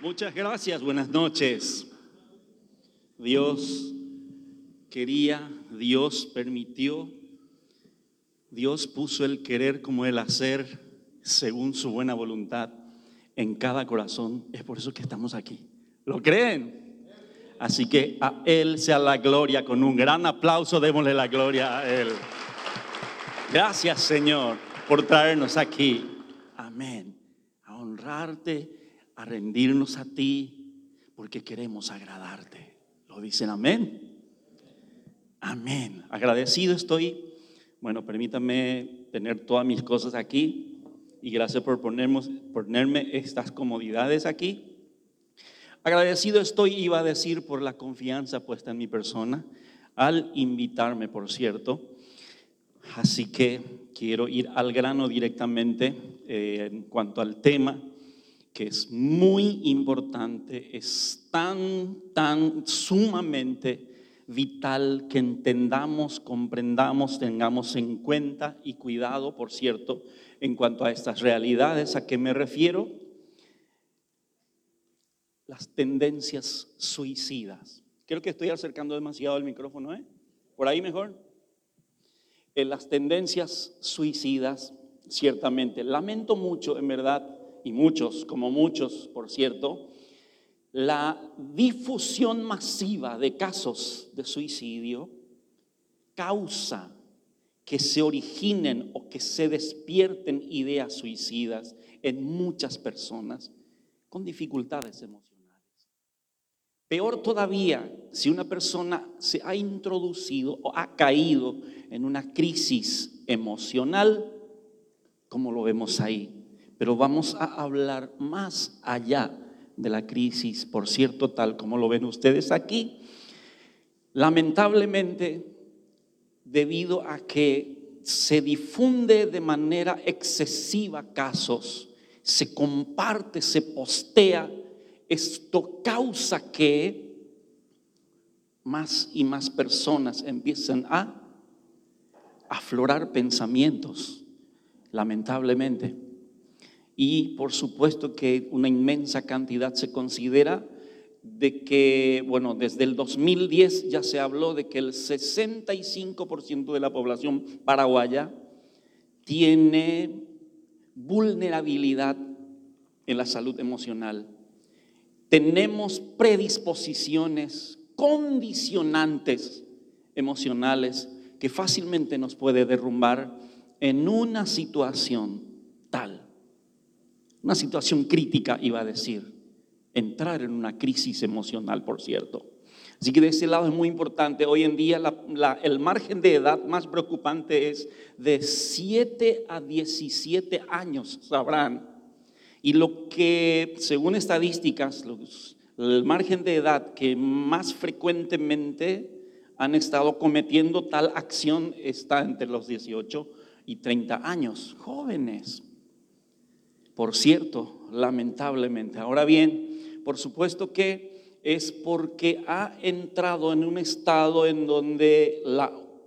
Muchas gracias, buenas noches. Dios quería, Dios permitió, Dios puso el querer como el hacer según su buena voluntad en cada corazón. Es por eso que estamos aquí. ¿Lo creen? Así que a Él sea la gloria. Con un gran aplauso démosle la gloria a Él. Gracias Señor por traernos aquí. Amén. A honrarte, a rendirnos a ti, porque queremos agradarte. ¿Lo dicen amén? Amén. Agradecido estoy. Bueno, permítame tener todas mis cosas aquí y gracias por ponerme estas comodidades aquí. Agradecido estoy, iba a decir, por la confianza puesta en mi persona al invitarme, por cierto. Así que quiero ir al grano directamente eh, en cuanto al tema, que es muy importante, es tan, tan sumamente vital que entendamos, comprendamos, tengamos en cuenta y cuidado, por cierto, en cuanto a estas realidades. ¿A qué me refiero? Las tendencias suicidas. Creo que estoy acercando demasiado el micrófono, ¿eh? ¿Por ahí mejor? En las tendencias suicidas, ciertamente. Lamento mucho, en verdad, y muchos, como muchos, por cierto, la difusión masiva de casos de suicidio causa que se originen o que se despierten ideas suicidas en muchas personas con dificultades emocionales. Peor todavía, si una persona se ha introducido o ha caído en una crisis emocional, como lo vemos ahí. Pero vamos a hablar más allá de la crisis, por cierto, tal como lo ven ustedes aquí, lamentablemente, debido a que se difunde de manera excesiva casos, se comparte, se postea, esto causa que más y más personas empiecen a aflorar pensamientos, lamentablemente y por supuesto que una inmensa cantidad se considera de que, bueno, desde el 2010 ya se habló de que el 65% de la población paraguaya tiene vulnerabilidad en la salud emocional. Tenemos predisposiciones condicionantes emocionales que fácilmente nos puede derrumbar en una situación tal una situación crítica, iba a decir, entrar en una crisis emocional, por cierto. Así que de ese lado es muy importante. Hoy en día el margen de edad más preocupante es de 7 a 17 años, sabrán. Y lo que, según estadísticas, el margen de edad que más frecuentemente han estado cometiendo tal acción está entre los 18 y 30 años, jóvenes por cierto, lamentablemente. Ahora bien, por supuesto que es porque ha entrado en un estado en donde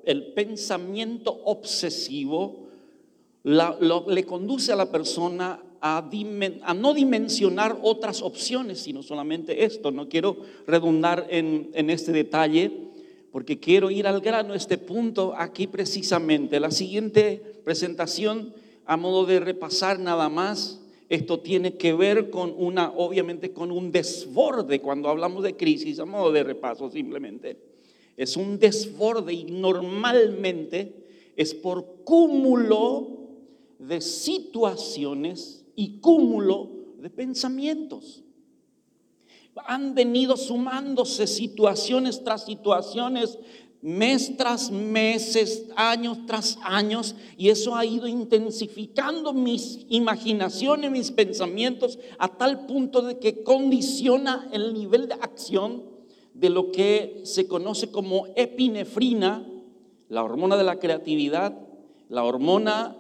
el pensamiento obsesivo le conduce a la persona a, no dimensionar otras opciones, sino solamente esto. No quiero redundar en, en este detalle porque quiero ir al grano, este punto aquí precisamente. La siguiente presentación, a modo de repasar nada más, esto tiene que ver con una, obviamente, con un desborde. Cuando hablamos de crisis, a modo de repaso simplemente, es un desborde y normalmente es por cúmulo de situaciones y cúmulo de pensamientos. Han venido sumándose situaciones tras situaciones mes tras meses, años tras años, y eso ha ido intensificando mis imaginaciones, mis pensamientos, a tal punto de que condiciona el nivel de acción de lo que se conoce como epinefrina, la hormona de la creatividad, la hormona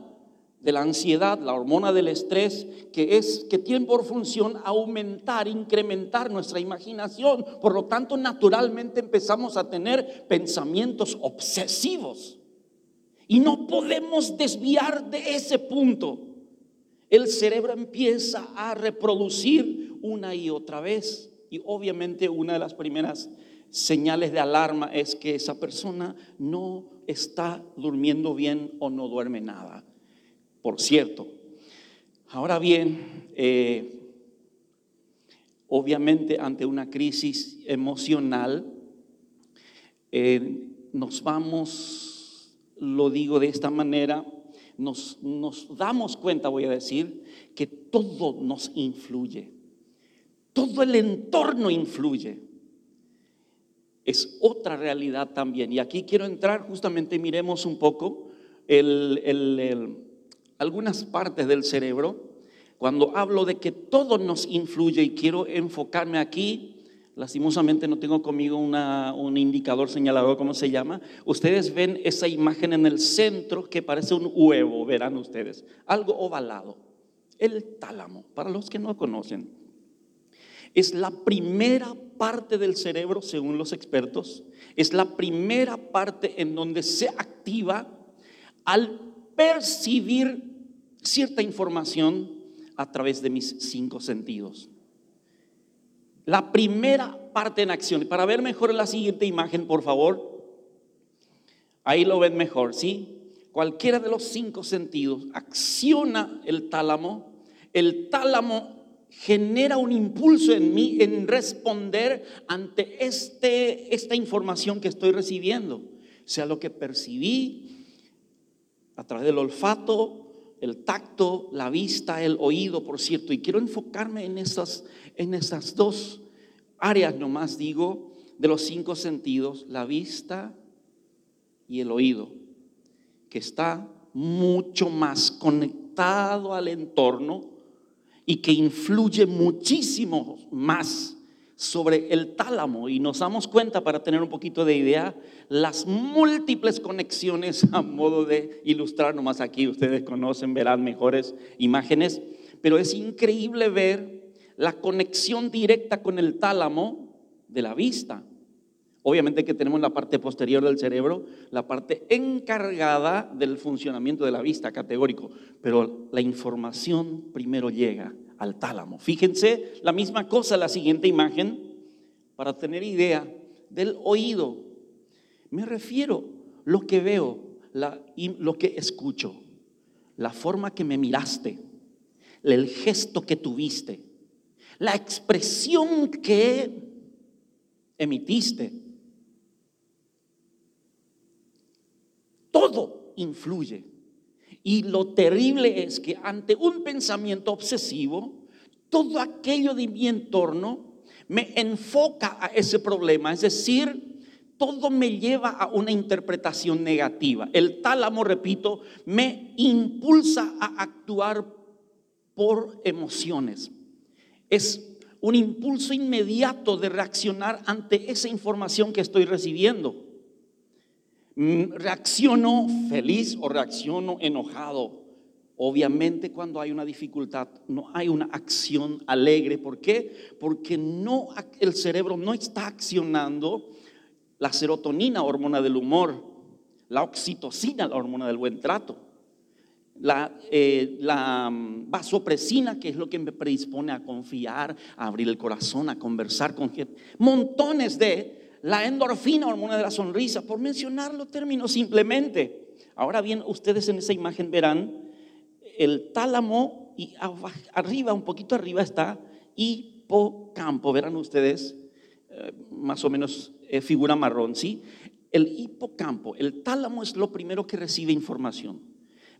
de la ansiedad, la hormona del estrés, que es que tiene por función aumentar, incrementar nuestra imaginación. Por lo tanto, naturalmente empezamos a tener pensamientos obsesivos. Y no podemos desviar de ese punto. El cerebro empieza a reproducir una y otra vez. Y obviamente una de las primeras señales de alarma es que esa persona no está durmiendo bien o no duerme nada. Por cierto, ahora bien, eh, obviamente ante una crisis emocional, eh, nos vamos, lo digo de esta manera, nos, damos cuenta, voy a decir, que todo nos influye. Todo el entorno influye. Es otra realidad también. Y aquí quiero entrar justamente, miremos un poco algunas partes del cerebro. Cuando hablo de que todo nos influye y quiero enfocarme aquí, lastimosamente no tengo conmigo un indicador señalador, ¿cómo se llama? Ustedes ven esa imagen en el centro que parece un huevo, verán ustedes, algo ovalado. El tálamo, para los que no conocen es la primera parte del cerebro, según los expertos, es la primera parte en donde se activa al percibir cierta información a través de mis cinco sentidos. La primera parte en acción. Para ver mejor la siguiente imagen, por favor. Ahí lo ven mejor, ¿sí? Cualquiera de los cinco sentidos acciona el tálamo. El tálamo genera un impulso en mí en responder ante este, esta información que estoy recibiendo, sea lo que percibí a través del olfato, el tacto, la vista, el oído, por cierto. Y quiero enfocarme en esas, en esas dos áreas nomás, digo, de los cinco sentidos, la vista y el oído, que está mucho más conectado al entorno y que influye muchísimo más sobre el tálamo y nos damos cuenta para tener un poquito de idea las múltiples conexiones a modo de ilustrar nomás aquí ustedes conocen verán mejores imágenes pero es increíble ver la conexión directa con el tálamo de la vista. Obviamente que tenemos la parte posterior del cerebro, la parte encargada del funcionamiento de la vista, categórico, pero la información primero llega al tálamo. Fíjense la misma cosa, la siguiente imagen, para tener idea del oído. Me refiero lo que veo, lo que escucho, la forma que me miraste, el gesto que tuviste, la expresión que emitiste Todo influye. Y lo terrible es que ante un pensamiento obsesivo, todo aquello de mi entorno me enfoca a ese problema. Es decir, todo me lleva a una interpretación negativa. El tálamo, repito, me impulsa a actuar por emociones. Es un impulso inmediato de reaccionar ante esa información que estoy recibiendo. Mm, reacciono feliz o reacciono enojado. Obviamente cuando hay una dificultad no hay una acción alegre. ¿Por qué? Porque no, el cerebro no está accionando la serotonina, hormona del humor, la oxitocina, la hormona del buen trato, la, eh, mm, vasopresina, que es lo que me predispone a confiar, a abrir el corazón, a conversar con gente. Montones de la endorfina, hormona de la sonrisa, por mencionar los términos simplemente. Ahora bien, ustedes en esa imagen verán el tálamo y arriba, un poquito arriba está hipocampo. Verán ustedes, eh, más o menos eh, figura marrón, ¿sí? El hipocampo, el tálamo es lo primero que recibe información.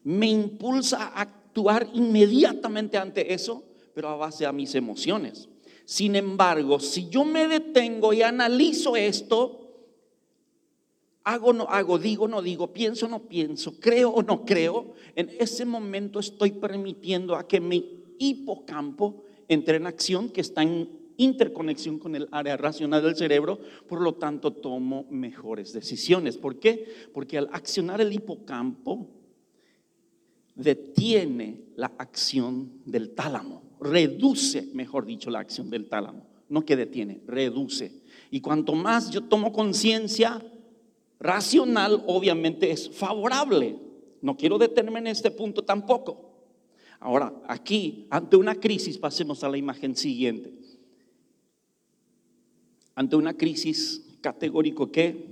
Me impulsa a actuar inmediatamente ante eso, pero a base a mis emociones. Sin embargo, si yo me detengo y analizo esto, hago no hago, digo no digo, pienso no pienso, creo o no creo, en ese momento estoy permitiendo a que mi hipocampo entre en acción que está en interconexión con el área racional del cerebro, por lo tanto tomo mejores decisiones. ¿Por qué? Porque al accionar el hipocampo detiene la acción del tálamo reduce, mejor dicho, la acción del tálamo. No que detiene, reduce. Y cuanto más yo tomo conciencia racional, obviamente es favorable. No quiero detenerme en este punto tampoco. Ahora, aquí, ante una crisis, pasemos a la imagen siguiente. Ante una crisis categórico que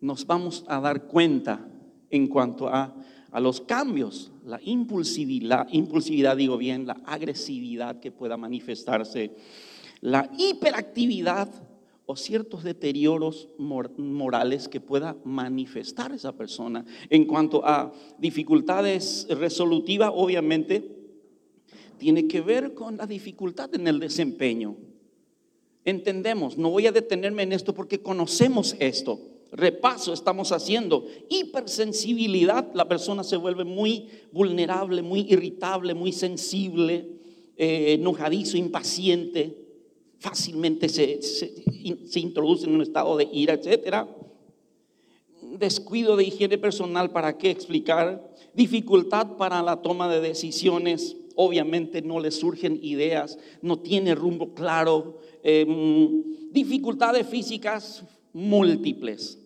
nos vamos a dar cuenta en cuanto a, a los cambios, la impulsividad, impulsividad, digo bien, la agresividad que pueda manifestarse, la hiperactividad o ciertos deterioros morales que pueda manifestar esa persona. En cuanto a dificultades resolutivas, obviamente, tiene que ver con la dificultad en el desempeño. Entendemos, no voy a detenerme en esto porque conocemos esto. Repaso estamos haciendo. Hipersensibilidad, la persona se vuelve muy vulnerable, muy irritable, muy sensible, eh, enojadizo, impaciente fácilmente se, se, introduce en un estado de ira, etc. Descuido de higiene personal, ¿para qué explicar? Dificultad para la toma de decisiones, obviamente no le surgen ideas, no tiene rumbo claro. Em, dificultades físicas múltiples.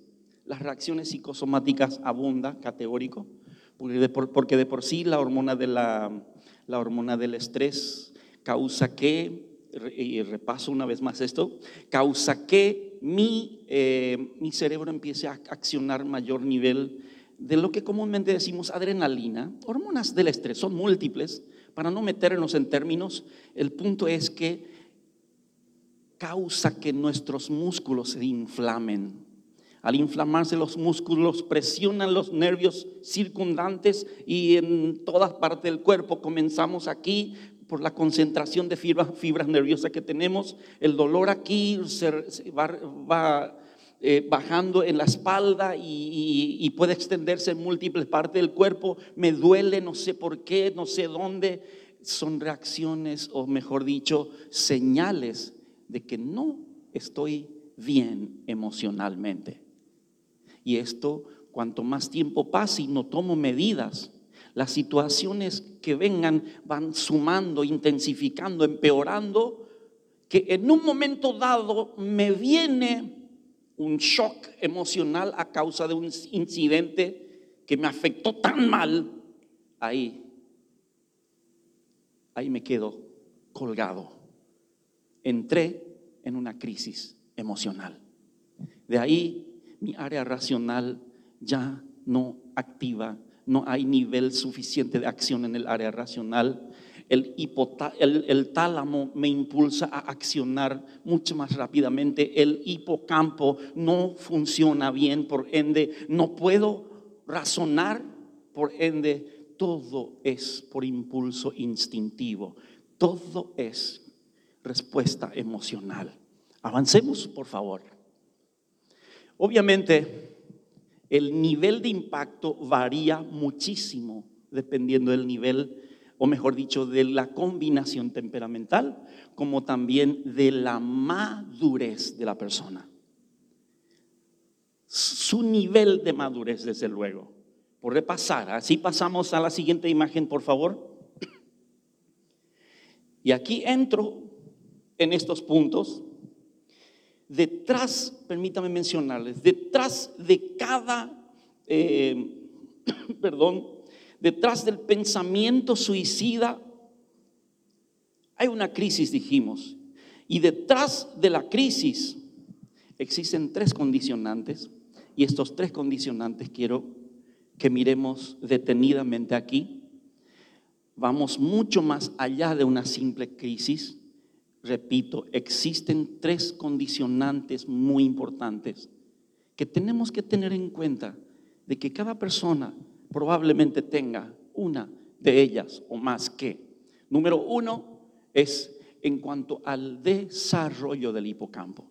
Las reacciones psicosomáticas abundan, categórico, porque de por, sí la hormona, de la, la hormona del estrés causa que y repaso una vez más esto, causa que mi, eh, mi cerebro empiece a accionar mayor nivel de lo que comúnmente decimos adrenalina, hormonas del estrés, son múltiples, para no meternos en términos, el punto es que causa que nuestros músculos se inflamen. Al inflamarse los músculos, presionan los nervios circundantes y en todas partes del cuerpo. Comenzamos aquí por la concentración de fibras, nerviosas que tenemos, el dolor aquí va, eh, bajando en la espalda y, puede extenderse en múltiples partes del cuerpo, me duele, no sé por qué, no sé dónde, son reacciones o mejor dicho, señales de que no estoy bien emocionalmente. Y esto, cuanto más tiempo pase y no tomo medidas, las situaciones que vengan van sumando, intensificando, empeorando, que en un momento dado me viene un shock emocional a causa de un incidente que me afectó tan mal, ahí, ahí me quedo colgado. Entré en una crisis emocional. De ahí mi área racional ya no activa no hay nivel suficiente de acción en el área racional. El, el, tálamo me impulsa a accionar mucho más rápidamente. El hipocampo no funciona bien, por ende, no puedo razonar, por ende, todo es por impulso instintivo. Todo es respuesta emocional. Avancemos, por favor. Obviamente, el nivel de impacto varía muchísimo dependiendo del nivel, o mejor dicho, de la combinación temperamental, como también de la madurez de la persona. Su nivel de madurez, desde luego. Por repasar, así pasamos a la siguiente imagen, por favor. Y aquí entro en estos puntos detrás, permítame mencionarles, detrás de cada, eh, perdón, detrás del pensamiento suicida hay una crisis, dijimos. Y detrás de la crisis existen tres condicionantes. Y estos tres condicionantes quiero que miremos detenidamente aquí. Vamos mucho más allá de una simple crisis repito, existen tres condicionantes muy importantes que tenemos que tener en cuenta de que cada persona probablemente tenga una de ellas o más que. Número uno es en cuanto al desarrollo del hipocampo.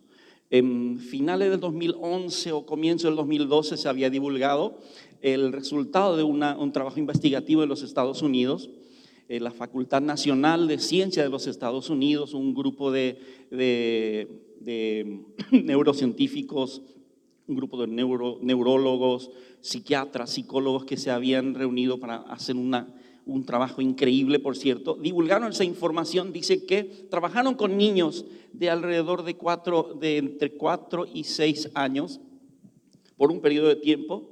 En finales del 2011 o comienzo del 2012 se había divulgado el resultado de un trabajo investigativo en los Estados Unidos eh, la Facultad Nacional de Ciencia de los Estados Unidos, un grupo de, neurocientíficos, un grupo de neurólogos, psiquiatras, psicólogos que se habían reunido para hacer un trabajo increíble, por cierto. Divulgaron esa información, dice que trabajaron con niños de alrededor de, cuatro, de entre 4 y 6 años por un periodo de tiempo.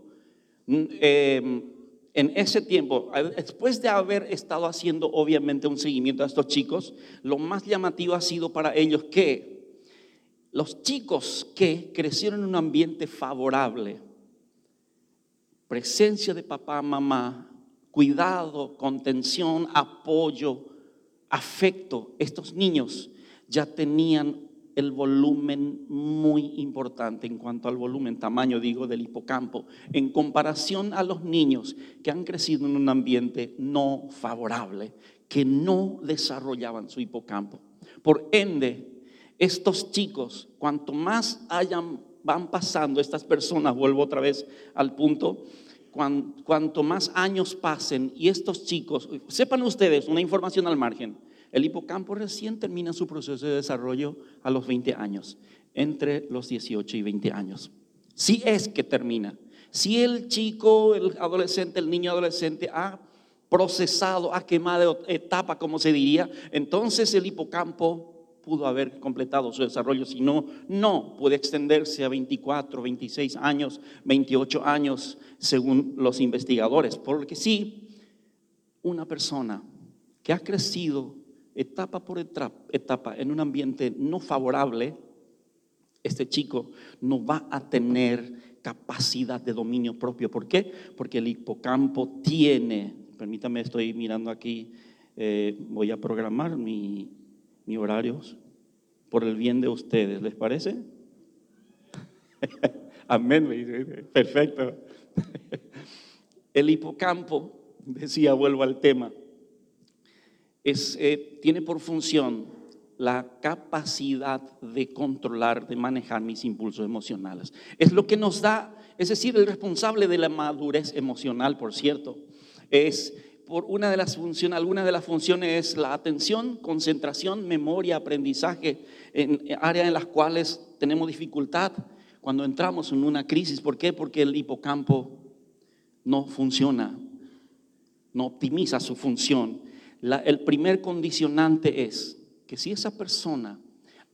Mm, eh, en ese tiempo, después de haber estado haciendo obviamente un seguimiento a estos chicos, lo más llamativo ha sido para ellos que los chicos que crecieron en un ambiente favorable, presencia de papá, mamá, cuidado, contención, apoyo, afecto, estos niños ya tenían el volumen muy importante en cuanto al volumen, tamaño digo, del hipocampo, en comparación a los niños que han crecido en un ambiente no favorable, que no desarrollaban su hipocampo. Por ende, estos chicos, cuanto más hayan, van pasando estas personas, vuelvo otra vez al punto, cuanto más años pasen y estos chicos, sepan ustedes, una información al margen, el hipocampo recién termina su proceso de desarrollo a los 20 años, entre los 18 y 20 años. Si es que termina. Si el chico, el adolescente, el niño adolescente ha procesado, ha quemado etapa, como se diría, entonces el hipocampo pudo haber completado su desarrollo. Si no, no puede extenderse a 24, 26 años, 28 años, según los investigadores. Porque si una persona que ha crecido etapa por etapa en un ambiente no favorable, este chico no va a tener capacidad de dominio propio. ¿Por qué? Porque el hipocampo tiene, permítame, estoy mirando aquí, eh, voy a programar mi, horarios por el bien de ustedes, ¿les parece? Amén, perfecto. El hipocampo, decía, vuelvo al tema, eh, tiene por función la capacidad de controlar, de manejar mis impulsos emocionales. Es lo que nos da, es decir, el responsable de la madurez emocional, por cierto, es por una de las funciones, alguna de las funciones es la atención, concentración, memoria, aprendizaje, en áreas en las cuales tenemos dificultad cuando entramos en una crisis. ¿Por qué? Porque el hipocampo no funciona, no optimiza su función el primer condicionante es que si esa persona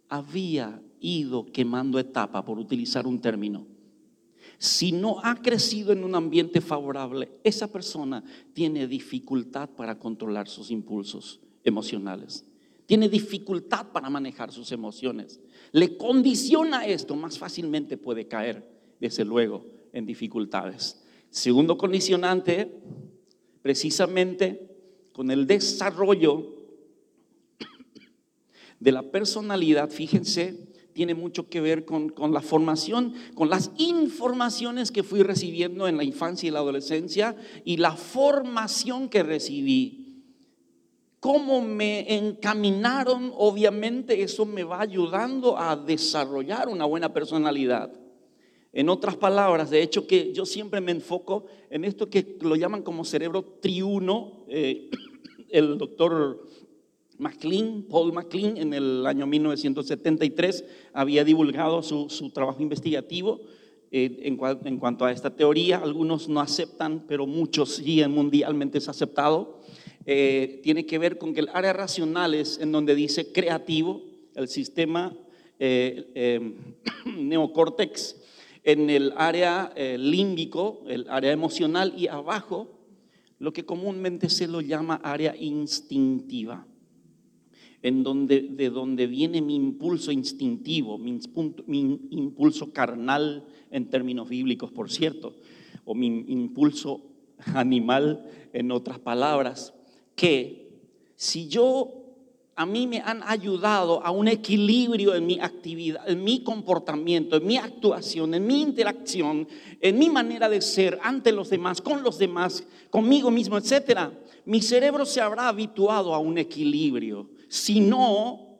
había ido quemando etapa, por utilizar un término, si no ha crecido en un ambiente favorable, esa persona tiene dificultad para controlar sus impulsos emocionales. Tiene dificultad para manejar sus emociones. Le condiciona esto, más fácilmente puede caer, desde luego, en dificultades. Segundo condicionante, precisamente con el desarrollo de la personalidad, fíjense, tiene mucho que ver con, la formación, con las informaciones que fui recibiendo en la infancia y la adolescencia y la formación que recibí. Cómo me encaminaron, obviamente eso me va ayudando a desarrollar una buena personalidad. En otras palabras, de hecho que yo siempre me enfoco en esto que lo llaman como cerebro triuno. Eh, el doctor McLean, Paul McLean, en el año 1973 había divulgado su, trabajo investigativo eh, en, cuanto a esta teoría. Algunos no aceptan, pero muchos sí mundialmente es aceptado. Eh, tiene que ver con que el área racional es en donde dice creativo, el sistema neocórtex en el área eh, límbico, el área emocional, y abajo lo que comúnmente se lo llama área instintiva, en donde, de donde viene mi impulso instintivo, mi, mi impulso carnal en términos bíblicos, por cierto, o mi impulso animal en otras palabras, que si yo a mí me han ayudado a un equilibrio en mi actividad, en mi comportamiento, en mi actuación, en mi interacción, en mi manera de ser ante los demás, con los demás, conmigo mismo, etc. Mi cerebro se habrá habituado a un equilibrio. Si no,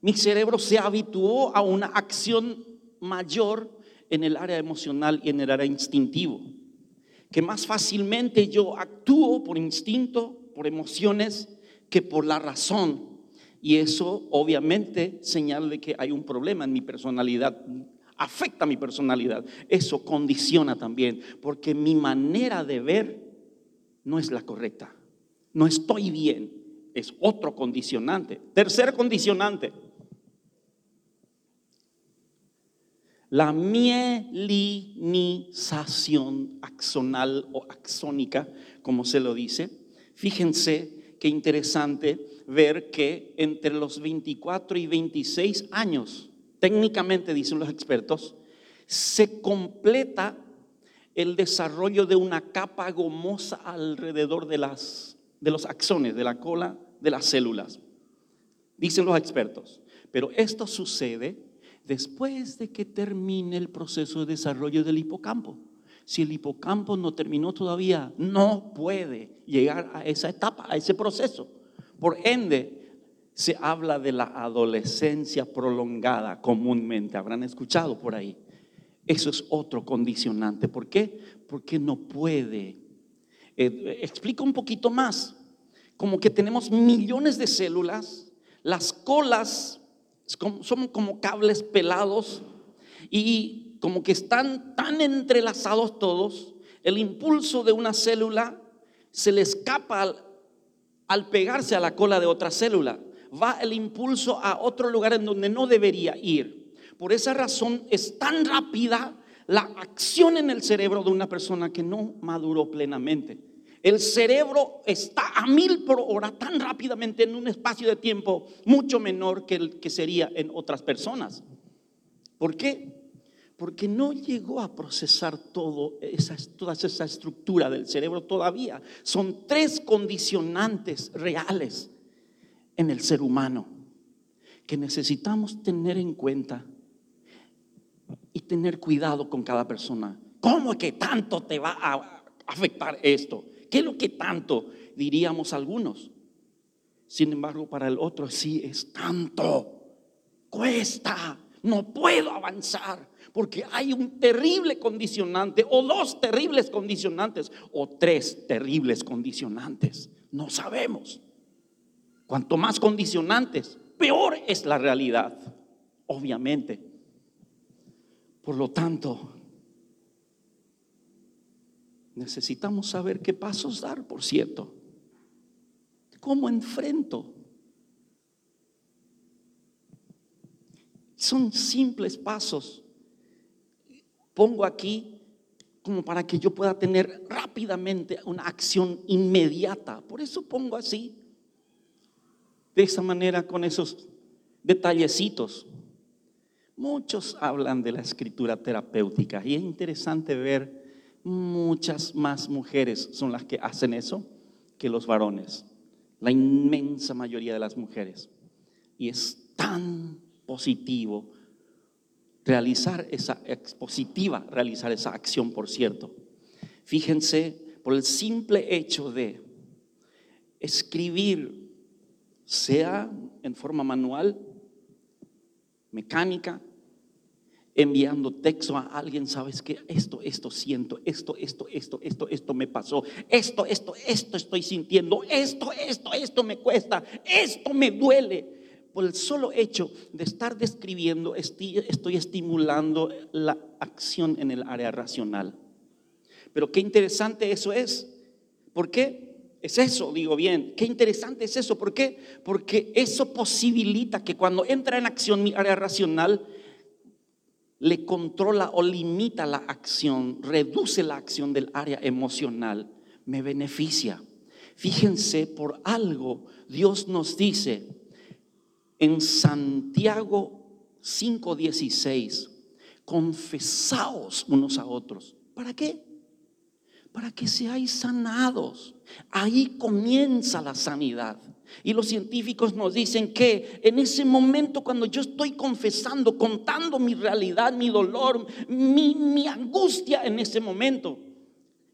mi cerebro se habituó a una acción mayor en el área emocional y en el área instintivo. Que más fácilmente yo actúo por instinto, por emociones, que por la razón y eso obviamente señala de que hay un problema en mi personalidad, afecta mi personalidad. Eso condiciona también, porque mi manera de ver no es la correcta. No estoy bien, es otro condicionante. Tercer condicionante, la mielinización axonal o axónica como se lo dice. Fíjense qué interesante ver que entre los 24 y 26 años, técnicamente dicen los expertos, se completa el desarrollo de una capa gomosa alrededor de, las, de los axones, de la cola de las células, dicen los expertos. Pero esto sucede después de que termine el proceso de desarrollo del hipocampo. Si el hipocampo no terminó todavía, no puede llegar a esa etapa, a ese proceso. Por ende, se habla de la adolescencia prolongada comúnmente, habrán escuchado por ahí. Eso es otro condicionante. ¿Por qué? Porque no puede. Eh, explica un poquito más. Como que tenemos millones de células, las colas son como cables pelados y como que están tan entrelazados todos, el impulso de una célula se le escapa al, pegarse a la cola de otra célula. Va el impulso a otro lugar en donde no debería ir. Por esa razón es tan rápida la acción en el cerebro de una persona que no maduró plenamente. El cerebro está a mil por hora tan rápidamente en un espacio de tiempo mucho menor que el que sería en otras personas. ¿Por qué? Porque no llegó a procesar todo esa, toda esa estructura del cerebro todavía. Son tres condicionantes reales en el ser humano que necesitamos tener en cuenta y tener cuidado con cada persona. ¿Cómo que tanto te va a afectar esto? ¿Qué es lo que tanto diríamos algunos? Sin embargo, para el otro sí es tanto. Cuesta, no puedo avanzar porque hay un terrible condicionante o dos terribles condicionantes o tres terribles condicionantes. No sabemos. Cuanto más condicionantes, peor es la realidad, obviamente. Por lo tanto, necesitamos saber qué pasos dar, por cierto. ¿Cómo enfrento? Son simples pasos. Pongo aquí como para que yo pueda tener rápidamente una acción inmediata. Por eso pongo así, de esa manera, con esos detallecitos. Muchos hablan de la escritura terapéutica y es interesante ver muchas más mujeres son las que hacen eso que los varones, la inmensa mayoría de las mujeres. Y es tan positivo realizar esa expositiva, realizar esa acción, por cierto. Fíjense, por el simple hecho de escribir, sea en forma manual, mecánica, enviando texto a alguien, sabes que esto, esto siento, esto, esto, esto, esto, esto me pasó, esto, esto, esto estoy sintiendo, esto, esto, esto me cuesta, esto me duele. Por el solo hecho de estar describiendo, estoy estimulando la acción en el área racional. Pero qué interesante eso es. ¿Por qué? Es eso, digo bien. Qué interesante es eso. ¿Por qué? Porque eso posibilita que cuando entra en acción mi área racional, le controla o limita la acción, reduce la acción del área emocional, me beneficia. Fíjense, por algo Dios nos dice en Santiago 5:16, confesaos unos a otros. ¿Para qué? para que seáis sanados. Ahí comienza la sanidad. Y los científicos nos dicen que en ese momento cuando yo estoy confesando, contando mi realidad, mi dolor, mi, angustia en ese momento,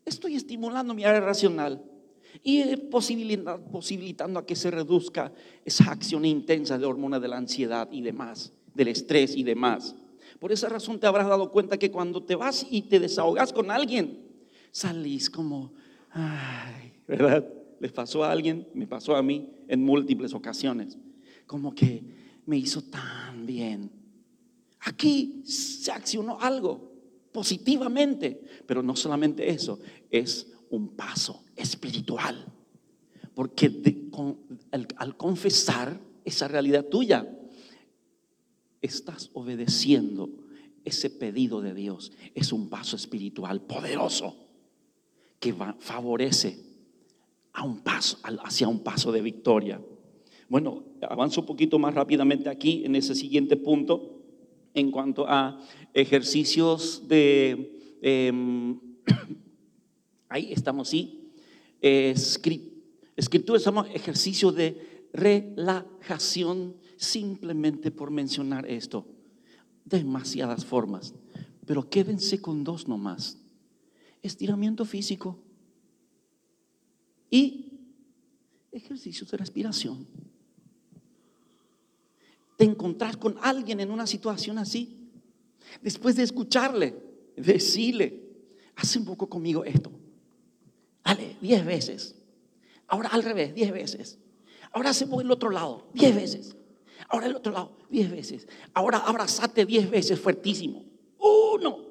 estoy estimulando mi área racional y posibilitando a que se reduzca esa acción intensa de hormonas de la ansiedad y demás, del estrés y demás. Por esa razón te habrás dado cuenta que cuando te vas y te desahogas con alguien, salís como, ay, ¿verdad? Les pasó a alguien, me pasó a mí en múltiples ocasiones. Como que me hizo tan bien. Aquí se accionó algo positivamente, pero no solamente eso, es un paso espiritual. Porque al confesar esa realidad tuya, estás obedeciendo ese pedido de Dios. Es un paso espiritual poderoso que favorece a un paso, hacia un paso de victoria. Bueno, avanzo un poquito más rápidamente aquí en ese siguiente punto en cuanto a ejercicios de... Em, ahí estamos, sí. Escritura, estamos ejercicio de relajación simplemente por mencionar esto. Demasiadas formas, pero quédense con dos nomás. Estiramiento físico y ejercicios de respiración te encontrás con alguien en una situación así, después de escucharle, decirle, hace un poco conmigo esto. Dale, diez veces. Ahora al revés, diez veces. Ahora hacemos el otro lado, diez veces. Ahora el otro lado, diez veces. Ahora abrazate diez veces, fuertísimo. Uno.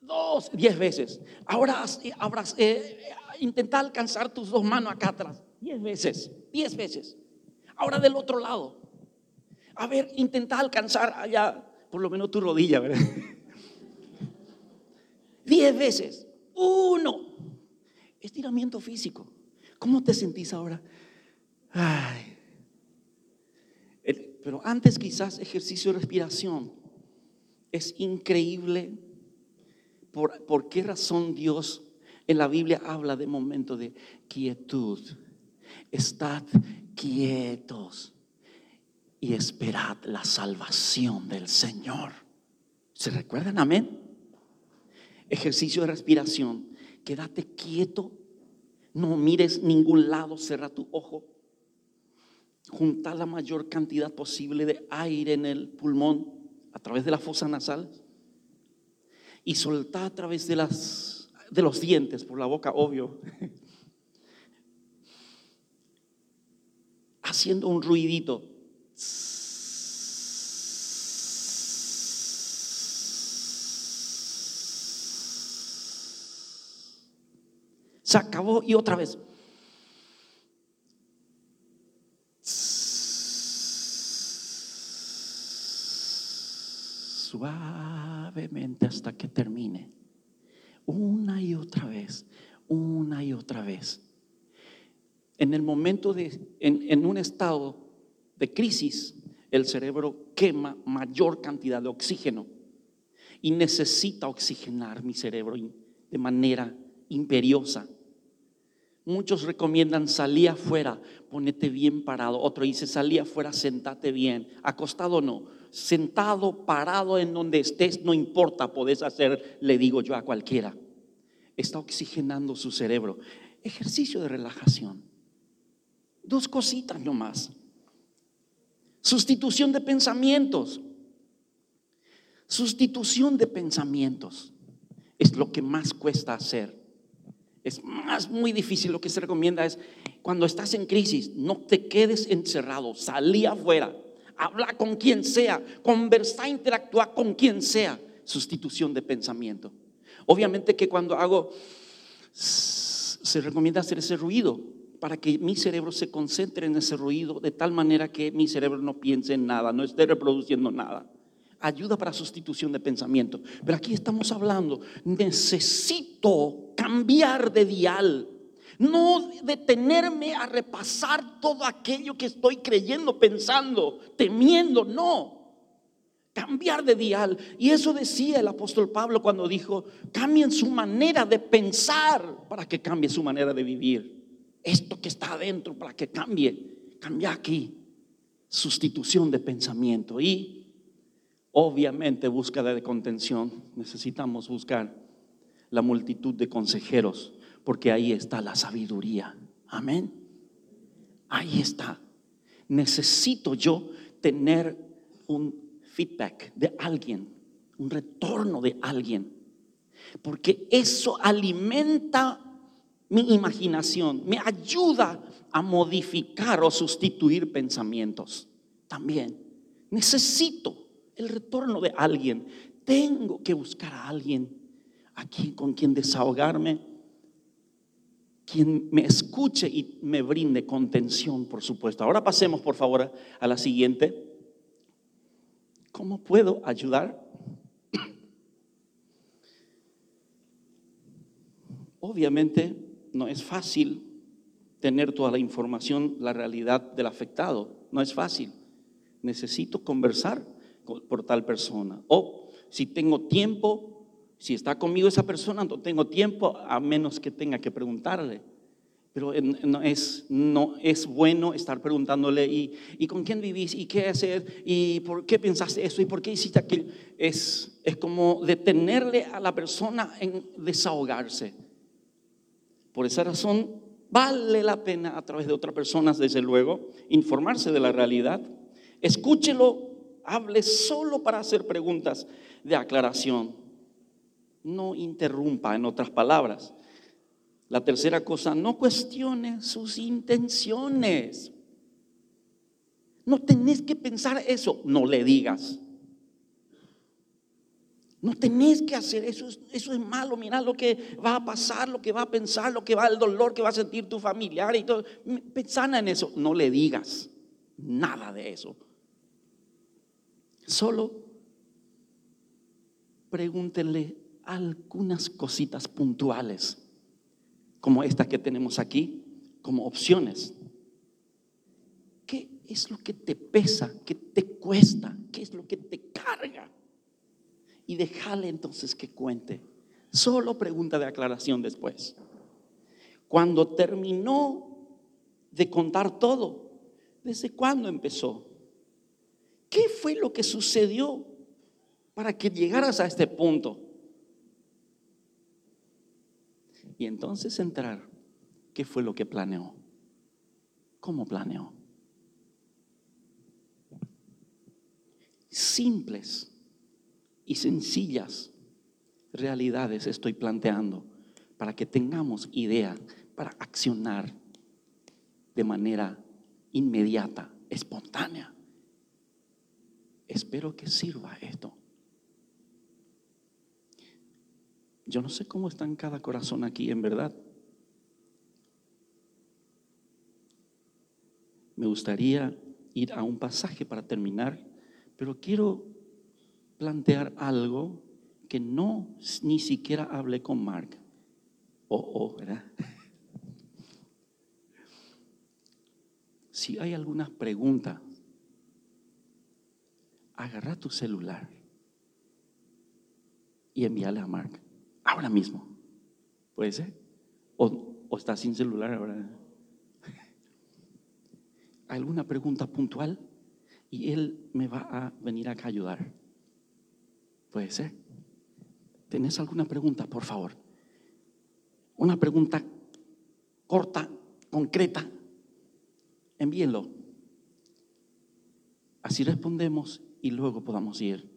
Dos, diez veces. Ahora abraz, eh, intenta alcanzar tus dos manos acá atrás. Diez veces, diez veces. Ahora del otro lado. A ver, intenta alcanzar allá, por lo menos tu rodilla, ¿verdad? Diez veces. Uno. Estiramiento físico. ¿Cómo te sentís ahora? Ay. Pero antes quizás ejercicio de respiración. Es increíble por, por qué razón Dios en la Biblia habla de momento de quietud. Estad quietos y esperad la salvación del Señor. ¿Se recuerdan? Amén. Ejercicio de respiración. Quédate quieto. No mires ningún lado. Cerra tu ojo. Junta la mayor cantidad posible de aire en el pulmón a través de la fosa nasal. Y solta a través de, las, de los dientes, por la boca, obvio. Haciendo un ruidito. Se acabó y otra vez. Suavemente hasta que termine. Una y otra vez, una y otra vez. En el momento de, en, en un estado de crisis, el cerebro quema mayor cantidad de oxígeno y necesita oxigenar mi cerebro de manera imperiosa. Muchos recomiendan salir afuera, ponete bien parado. Otro dice salí afuera, sentate bien. Acostado no. Sentado, parado en donde estés, no importa, podés hacer, le digo yo a cualquiera. Está oxigenando su cerebro. Ejercicio de relajación. Dos cositas nomás. Sustitución de pensamientos. Sustitución de pensamientos es lo que más cuesta hacer. Es más muy difícil. Lo que se recomienda es cuando estás en crisis, no te quedes encerrado, salí afuera, habla con quien sea, conversa, interactúa con quien sea. Sustitución de pensamiento. Obviamente que cuando hago, se recomienda hacer ese ruido para que mi cerebro se concentre en ese ruido de tal manera que mi cerebro no piense en nada, no esté reproduciendo nada. Ayuda para sustitución de pensamiento. Pero aquí estamos hablando, necesito cambiar de dial. No detenerme a repasar todo aquello que estoy creyendo, pensando, temiendo, no. Cambiar de dial. Y eso decía el apóstol Pablo cuando dijo, cambien su manera de pensar para que cambie su manera de vivir esto que está adentro para que cambie. Cambia aquí. Sustitución de pensamiento y obviamente búsqueda de contención. Necesitamos buscar la multitud de consejeros porque ahí está la sabiduría. Amén. Ahí está. Necesito yo tener un feedback de alguien, un retorno de alguien, porque eso alimenta mi imaginación, me ayuda a modificar o sustituir pensamientos. También necesito el retorno de alguien. Tengo que buscar a alguien aquí con quien desahogarme, quien me escuche y me brinde contención, por supuesto. Ahora pasemos, por favor, a la siguiente. ¿Cómo puedo ayudar? Obviamente no es fácil tener toda la información, la realidad del afectado. No es fácil. Necesito conversar por tal persona. O si tengo tiempo, si está conmigo esa persona, no tengo tiempo, a menos que tenga que preguntarle. Pero no es, no es bueno estar preguntándole, ¿y, ¿y con quién vivís? ¿Y qué haces? ¿Y por qué pensaste eso? ¿Y por qué hiciste aquello? Es, es como detenerle a la persona en desahogarse. Por esa razón, vale la pena a través de otras personas, desde luego, informarse de la realidad. Escúchelo, hable solo para hacer preguntas de aclaración. No interrumpa, en otras palabras. La tercera cosa, no cuestione sus intenciones. No tenés que pensar eso, no le digas. No tenés que hacer eso, eso es malo. Mira lo que va a pasar, lo que va a pensar, lo que va, el dolor que va a sentir tu familiar y todo. Pensana en eso, no le digas nada de eso. Solo pregúntenle algunas cositas puntuales como esta que tenemos aquí, como opciones. ¿Qué es lo que te pesa? ¿Qué te cuesta? ¿Qué es lo que te carga? Y déjale entonces que cuente. Solo pregunta de aclaración después. Cuando terminó de contar todo, ¿desde cuándo empezó? ¿Qué fue lo que sucedió para que llegaras a este punto? Y entonces entrar, ¿qué fue lo que planeó? ¿Cómo planeó? Simples y sencillas realidades estoy planteando para que tengamos idea, para accionar de manera inmediata, espontánea. Espero que sirva esto. Yo no sé cómo está en cada corazón aquí, en verdad. Me gustaría ir a un pasaje para terminar, pero quiero plantear algo que no ni siquiera hablé con Mark. Oh, oh, ¿verdad? Si hay alguna pregunta, agarra tu celular y envíale a Mark ahora mismo. ¿Puede ser? ¿O, o está sin celular ahora? ¿Alguna pregunta puntual? Y él me va a venir acá a ayudar. ¿Puede ser? ¿Tenés alguna pregunta, por favor? Una pregunta corta, concreta. Envíenlo. Así respondemos y luego podamos ir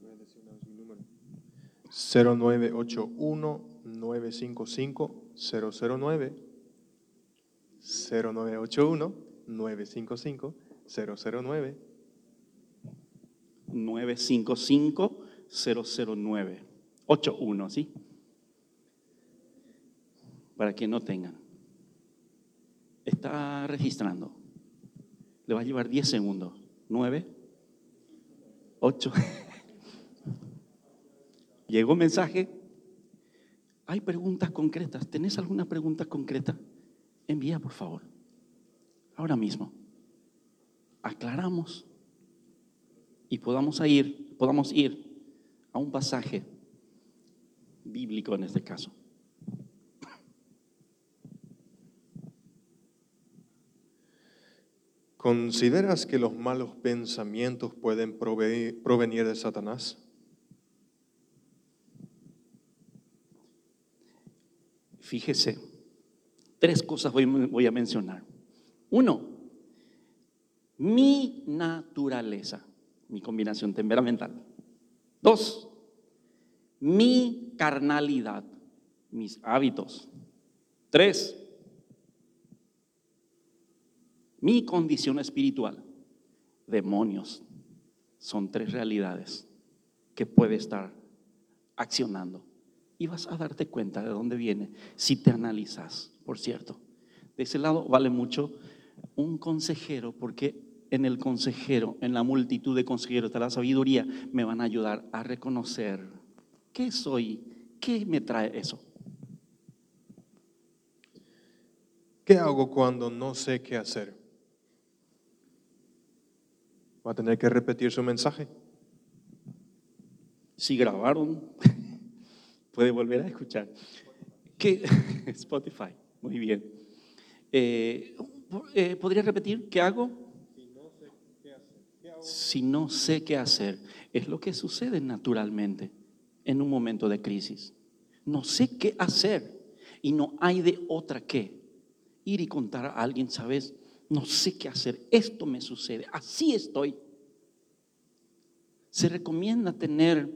0981 955 009 0981 955 009 955 009 81, ¿sí? Para que no tengan. Está registrando. Le va a llevar 10 segundos. 9 8 Llegó mensaje. Hay preguntas concretas. ¿Tenés alguna pregunta concreta? Envía, por favor. Ahora mismo. Aclaramos y podamos ir, podamos ir a un pasaje bíblico en este caso. ¿Consideras que los malos pensamientos pueden provenir de Satanás? Fíjese, tres cosas voy, a mencionar. Uno, mi naturaleza, mi combinación temperamental. Dos, mi carnalidad, mis hábitos. Tres, mi condición espiritual, demonios. Son tres realidades que puede estar accionando y vas a darte cuenta de dónde viene si te analizas, por cierto. De ese lado vale mucho un consejero porque en el consejero, en la multitud de consejeros de la sabiduría, me van a ayudar a reconocer qué soy, qué me trae eso. ¿Qué hago cuando no sé qué hacer? Va a tener que repetir su mensaje. Si grabaron, puede volver a escuchar. ¿Qué? Spotify, muy bien. Eh, eh, ¿Podría repetir qué hago? Si no sé qué hacer, es lo que sucede naturalmente en un momento de crisis. No sé qué hacer y no hay de otra que ir y contar a alguien, ¿sabes? No sé qué hacer, esto me sucede, así estoy. Se recomienda tener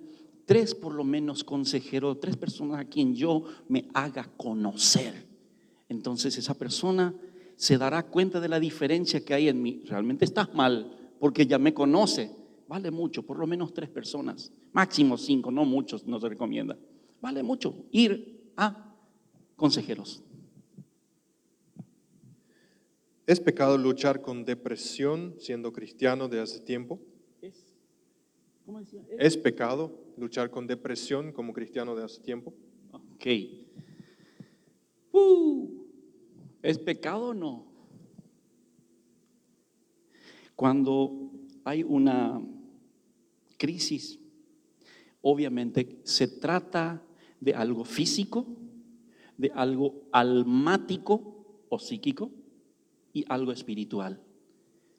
tres por lo menos consejeros, tres personas a quien yo me haga conocer. Entonces esa persona se dará cuenta de la diferencia que hay en mí. Realmente estás mal porque ya me conoce. Vale mucho, por lo menos tres personas, máximo cinco, no muchos, no se recomienda. Vale mucho ir a consejeros. ¿Es pecado luchar con depresión siendo cristiano de hace tiempo? Es, ¿cómo decía? ¿Es pecado luchar con depresión como cristiano de hace tiempo? Ok. Uh, ¿Es pecado o no? Cuando hay una crisis, obviamente se trata de algo físico, de algo almático o psíquico algo espiritual.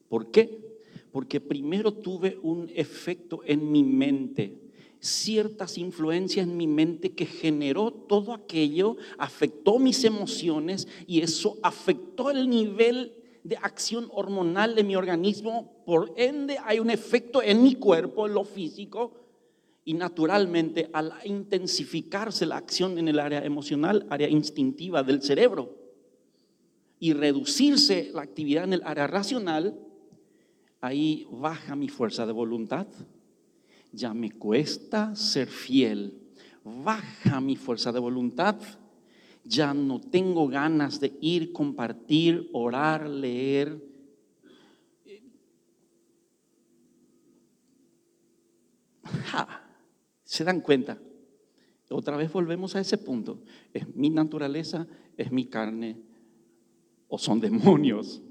¿Por qué? Porque primero tuve un efecto en mi mente, ciertas influencias en mi mente que generó todo aquello, afectó mis emociones y eso afectó el nivel de acción hormonal de mi organismo. Por ende, hay un efecto en mi cuerpo, en lo físico, y naturalmente al intensificarse la acción en el área emocional, área instintiva del cerebro, y reducirse la actividad en el área racional, ahí baja mi fuerza de voluntad, ya me cuesta ser fiel, baja mi fuerza de voluntad, ya no tengo ganas de ir, compartir, orar, leer. ¿Se dan cuenta? Otra vez volvemos a ese punto. Es mi naturaleza, es mi carne o son demonios.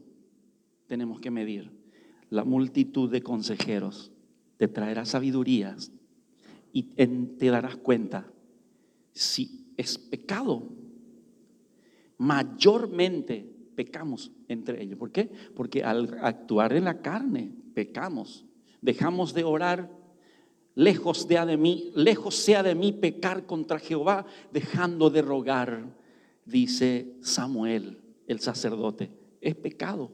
Tenemos que medir. La multitud de consejeros te traerá sabidurías y te darás cuenta si es pecado. Mayormente pecamos entre ellos. ¿Por qué? Porque al actuar en la carne pecamos. Dejamos de orar lejos, de, mí, lejos sea de mí pecar contra Jehová, dejando de rogar, dice Samuel, el sacerdote. Es pecado.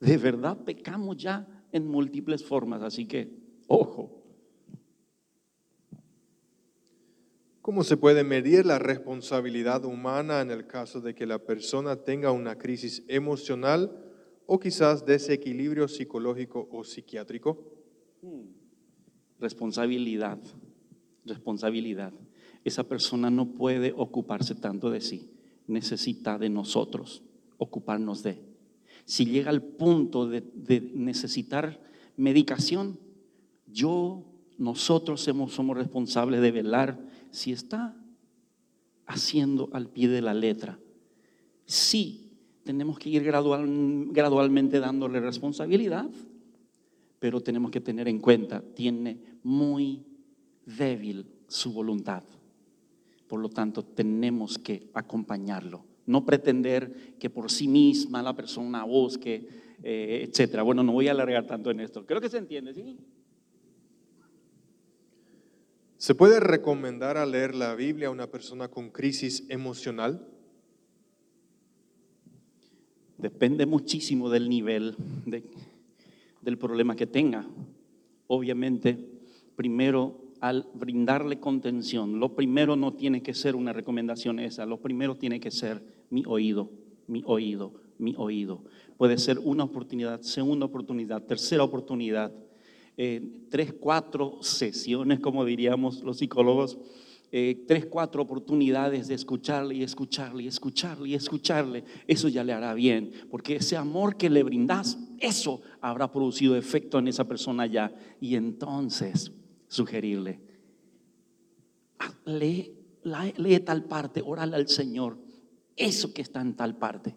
De verdad pecamos ya en múltiples formas, así que, ojo. ¿Cómo se puede medir la responsabilidad humana en el caso de que la persona tenga una crisis emocional o quizás desequilibrio psicológico o psiquiátrico? Hmm. Responsabilidad, responsabilidad. Esa persona no puede ocuparse tanto de sí, necesita de nosotros ocuparnos de. Si llega al punto de, necesitar medicación, yo, nosotros somos, somos responsables de velar si está haciendo al pie de la letra. Sí, tenemos que ir gradual, gradualmente dándole responsabilidad, pero tenemos que tener en cuenta, tiene muy débil su voluntad. Por lo tanto, tenemos que acompañarlo. No pretender que por sí misma la persona busque, eh, etcétera. Bueno, no voy a alargar tanto en esto. Creo que se entiende, ¿sí? ¿Se puede recomendar a leer la Biblia a una persona con crisis emocional? Depende muchísimo del nivel de, del problema que tenga. Obviamente, primero al brindarle contención, lo primero no tiene que ser una recomendación esa, lo primero tiene que ser mi oído, mi oído, mi oído. Puede ser una oportunidad, segunda oportunidad, tercera oportunidad, eh, tres, cuatro sesiones, como diríamos los psicólogos, eh, tres, cuatro oportunidades de escucharle y escucharle y escucharle y escucharle, eso ya le hará bien, porque ese amor que le brindas, eso habrá producido efecto en esa persona ya. Y entonces sugerirle, lee, lee tal parte, órale al Señor, eso que está en tal parte.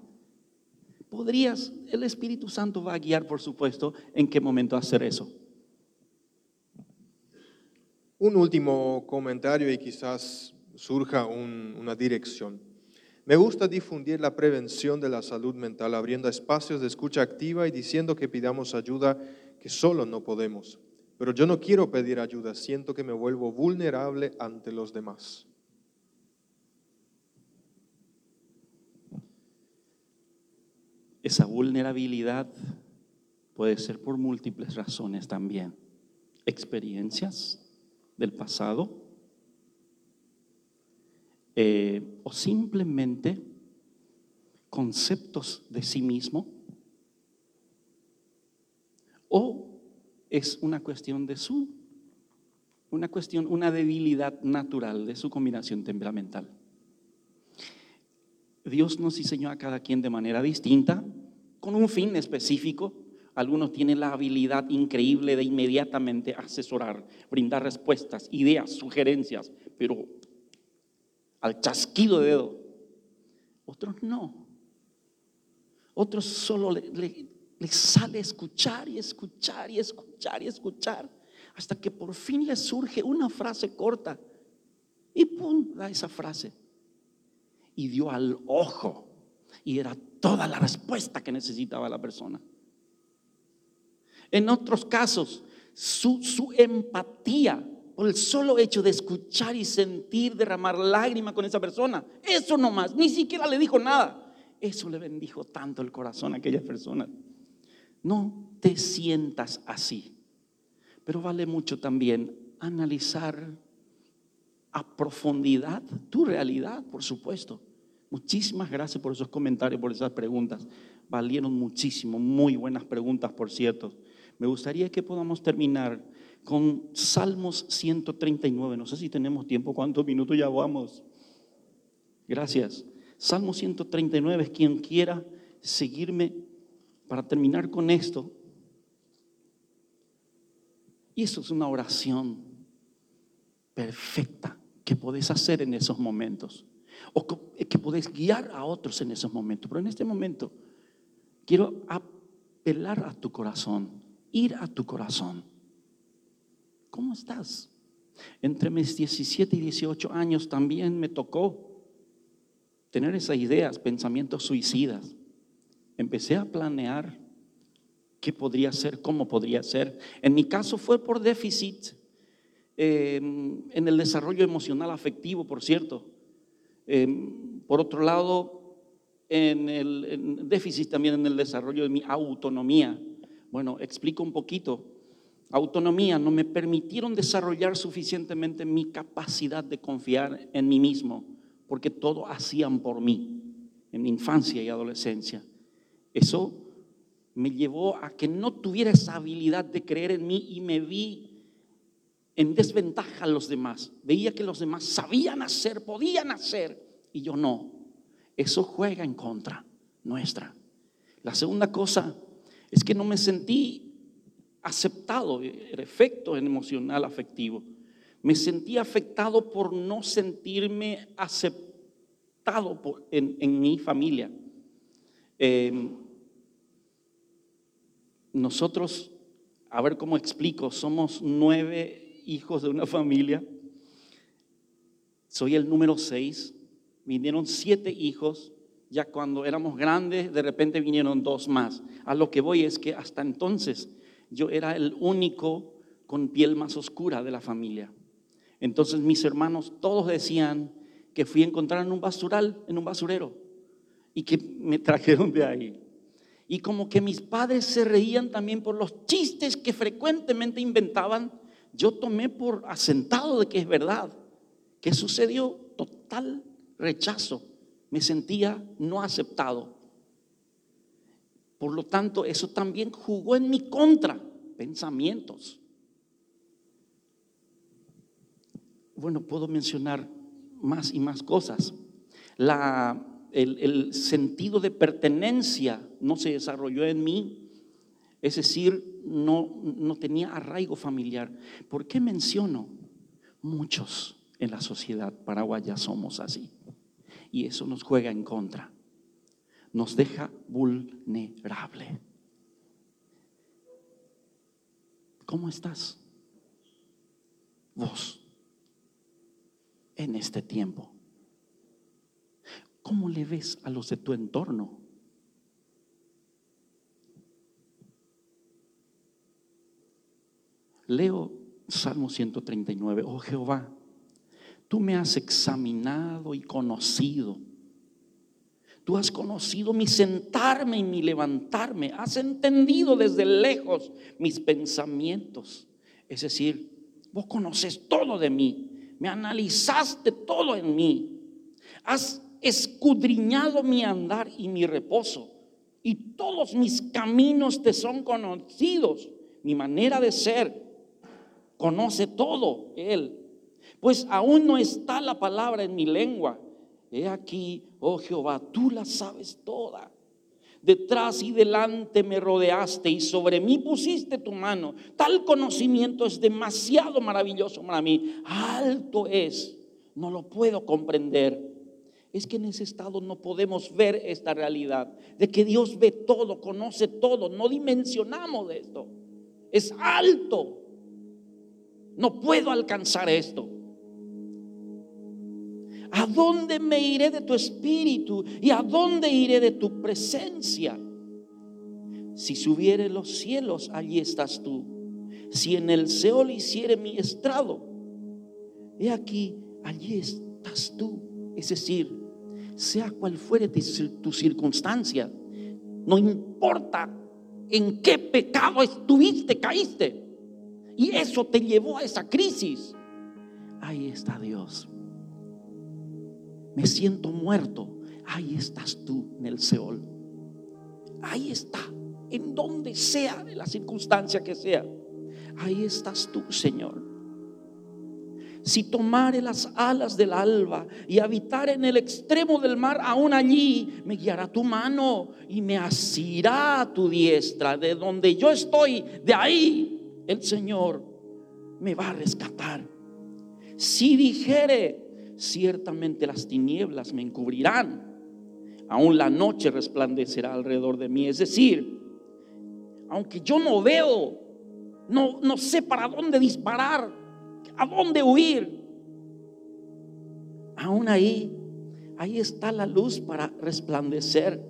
podrías, el Espíritu Santo va a guiar, por supuesto, en qué momento hacer eso. Un último comentario y quizás surja una dirección. Me gusta difundir la prevención de la salud mental abriendo espacios de escucha activa y diciendo que pidamos ayuda que solo no podemos. Pero yo no quiero pedir ayuda, siento que me vuelvo vulnerable ante los demás. Esa vulnerabilidad puede ser por múltiples razones también. Experiencias del pasado eh, o simplemente conceptos de sí mismo o es una cuestión de su, una cuestión, una debilidad natural de su combinación temperamental. Dios nos diseñó a cada quien de manera distinta, con un fin específico. Algunos tienen la habilidad increíble de inmediatamente asesorar, brindar respuestas, ideas, sugerencias, pero al chasquido de dedo. Otros no. Otros solo le, sale escuchar y escuchar y escuchar y escuchar hasta que por fin le surge una frase corta y pum, da esa frase y dio al ojo. Y era toda la respuesta que necesitaba la persona. En otros casos, su, su empatía por el solo hecho de escuchar y sentir derramar lágrimas con esa persona, eso nomás, ni siquiera le dijo nada. Eso le bendijo tanto el corazón a aquella persona. No te sientas así, pero vale mucho también analizar a profundidad tu realidad, por supuesto. Muchísimas gracias por esos comentarios, por esas preguntas. Valieron muchísimo, muy buenas preguntas, por cierto. Me gustaría que podamos terminar con Salmos 139. No sé si tenemos tiempo, cuántos minutos ya vamos. Gracias. Salmo 139 es quien quiera seguirme para terminar con esto. Y eso es una oración perfecta que podés hacer en esos momentos o que podés guiar a otros en esos momentos. Pero en este momento quiero apelar a tu corazón, ir a tu corazón. ¿Cómo estás? Entre mis 17 y 18 años también me tocó tener esas ideas, pensamientos suicidas. Empecé a planear qué podría ser, cómo podría ser. En mi caso fue por déficit eh, en el desarrollo emocional afectivo, por cierto. Em, por otro lado, en el déficit también en el desarrollo de mi autonomía. Bueno, explico un poquito. Autonomía, no me permitieron desarrollar suficientemente mi capacidad de confiar en mí mismo, porque todo hacían por mí en mi infancia y adolescencia. Eso me llevó a que no tuviera esa habilidad de creer en mí y me vi en desventaja a los demás. Veía que los demás sabían hacer, podían hacer, y yo no. Eso juega en contra nuestra. La segunda cosa es que no me sentí aceptado, el efecto emocional afectivo. Me sentí afectado por no sentirme aceptado en, mi familia. Em, nosotros, a ver cómo explico, somos nueve hijos de una familia. Soy el número seis. Vinieron siete hijos. Ya cuando éramos grandes, de repente vinieron dos más. A lo que voy es que hasta entonces yo era el único con piel más oscura de la familia. Entonces mis hermanos todos decían que fui a encontrar en un basural, en un basurero, y que me trajeron de ahí. Y como que mis padres se reían también por los chistes que frecuentemente inventaban yo tomé por asentado de que es verdad. ¿Qué sucedió? Total rechazo. Me sentía no aceptado. Por lo tanto, eso también jugó en mi contra. Pensamientos. Bueno, puedo mencionar más y más cosas. La, el, sentido de pertenencia no se desarrolló en mí es decir, no, no tenía arraigo familiar. ¿Por qué menciono? Muchos en la sociedad paraguaya somos así. Y eso nos juega en contra. nos deja vulnerable. ¿Cómo estás? Vos en este tiempo. ¿Cómo le ves a los de tu entorno? Leo Salmo 139. Oh Jehová, tú me has examinado y conocido. Tú has conocido mi sentarme y mi levantarme. Has entendido desde lejos mis pensamientos. Es decir, vos conoces todo de mí. Me analizaste todo en mí. Has escudriñado mi andar y mi reposo. Y todos mis caminos te son conocidos. Mi manera de ser. Conoce todo Él. Pues aún no está la palabra en mi lengua. He aquí, oh Jehová, tú la sabes toda. Detrás y delante me rodeaste y sobre mí pusiste tu mano. Tal conocimiento es demasiado maravilloso para mí. Alto es, no lo puedo comprender es que en ese estado no podemos ver esta realidad, de que Dios ve todo, conoce todo, no dimensionamos esto. Es alto. No puedo alcanzar esto. ¿A dónde me iré de tu espíritu? ¿Y a dónde iré de tu presencia? Si subiere los cielos, allí estás tú. Si en el Seol hiciere mi estrado, he aquí, allí estás tú. Es decir, sea cual fuere tu circunstancia, no importa en qué pecado estuviste, caíste, y eso te llevó a esa crisis. Ahí está Dios. Me siento muerto. Ahí estás tú en el Seol. Ahí está. En donde sea, la circunstancia que sea. Ahí estás tú, Señor si tomare las alas del alba y habitar en el extremo del mar, aún allí me guiará tu mano y me asirá tu diestra. De donde yo estoy, de ahí el Señor me va a rescatar. Si dijere, ciertamente las tinieblas me encubrirán, aún la noche resplandecerá alrededor de mí. Es decir, aunque yo no veo, no, no sé para dónde disparar, a dónde huir. Aún ahí, ahí está la luz para resplandecer.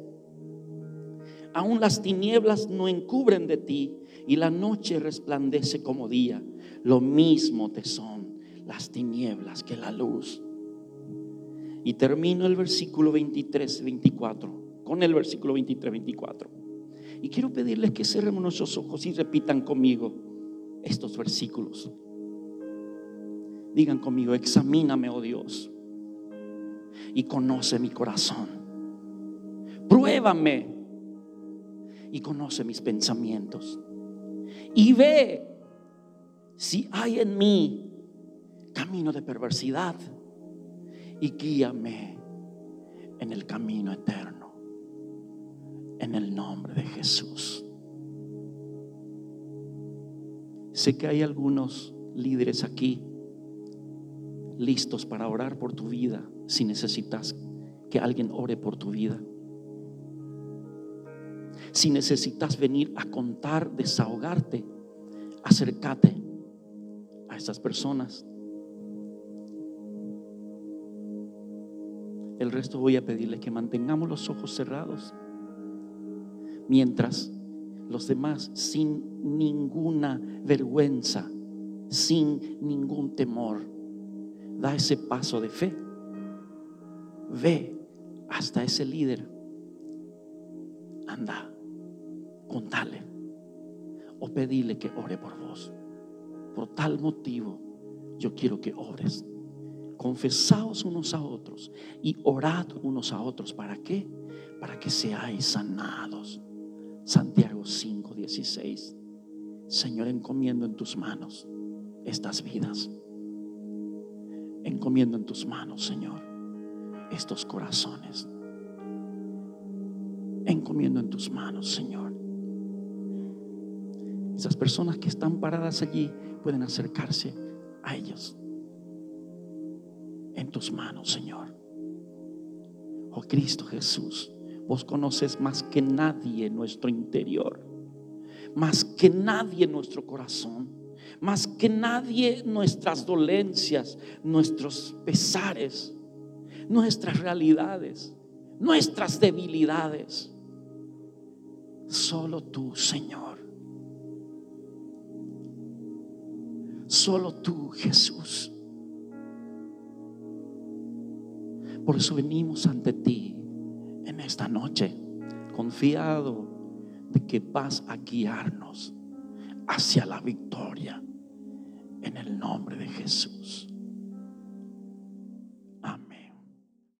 Aún las tinieblas no encubren de ti y la noche resplandece como día. Lo mismo te son las tinieblas que la luz. Y termino el versículo 23, 24, con el versículo 23, 24. Y quiero pedirles que cerremos nuestros ojos y repitan conmigo estos versículos. Digan conmigo, examíname, oh Dios, y conoce mi corazón. Pruébame y conoce mis pensamientos. Y ve si hay en mí camino de perversidad y guíame en el camino eterno. En el nombre de Jesús. Sé que hay algunos líderes aquí listos para orar por tu vida si necesitas que alguien ore por tu vida. Si necesitas venir a contar, desahogarte, acércate a esas personas. El resto voy a pedirle que mantengamos los ojos cerrados mientras los demás sin ninguna vergüenza, sin ningún temor, da ese paso de fe. Ve hasta ese líder. Anda, contale o pedile que ore por vos. Por tal motivo, yo quiero que ores. Confesaos unos a otros y orad unos a otros. ¿Para qué? Para que seáis sanados. Santiago 5, 16. Señor, encomiendo en tus manos estas vidas encomiendo en tus manos, Señor, estos corazones. Encomiendo en tus manos, Señor. Esas personas que están paradas allí pueden acercarse a ellos. En tus manos, Señor. Oh Cristo Jesús, Vos conoces más que nadie nuestro interior, más que nadie nuestro corazón, más que nadie nuestras dolencias, nuestros pesares, nuestras realidades, nuestras debilidades. Solo tú, Señor. Solo tú, Jesús. Por eso venimos ante ti en esta noche, confiado de que vas a guiarnos hacia la victoria en el nombre de Jesús.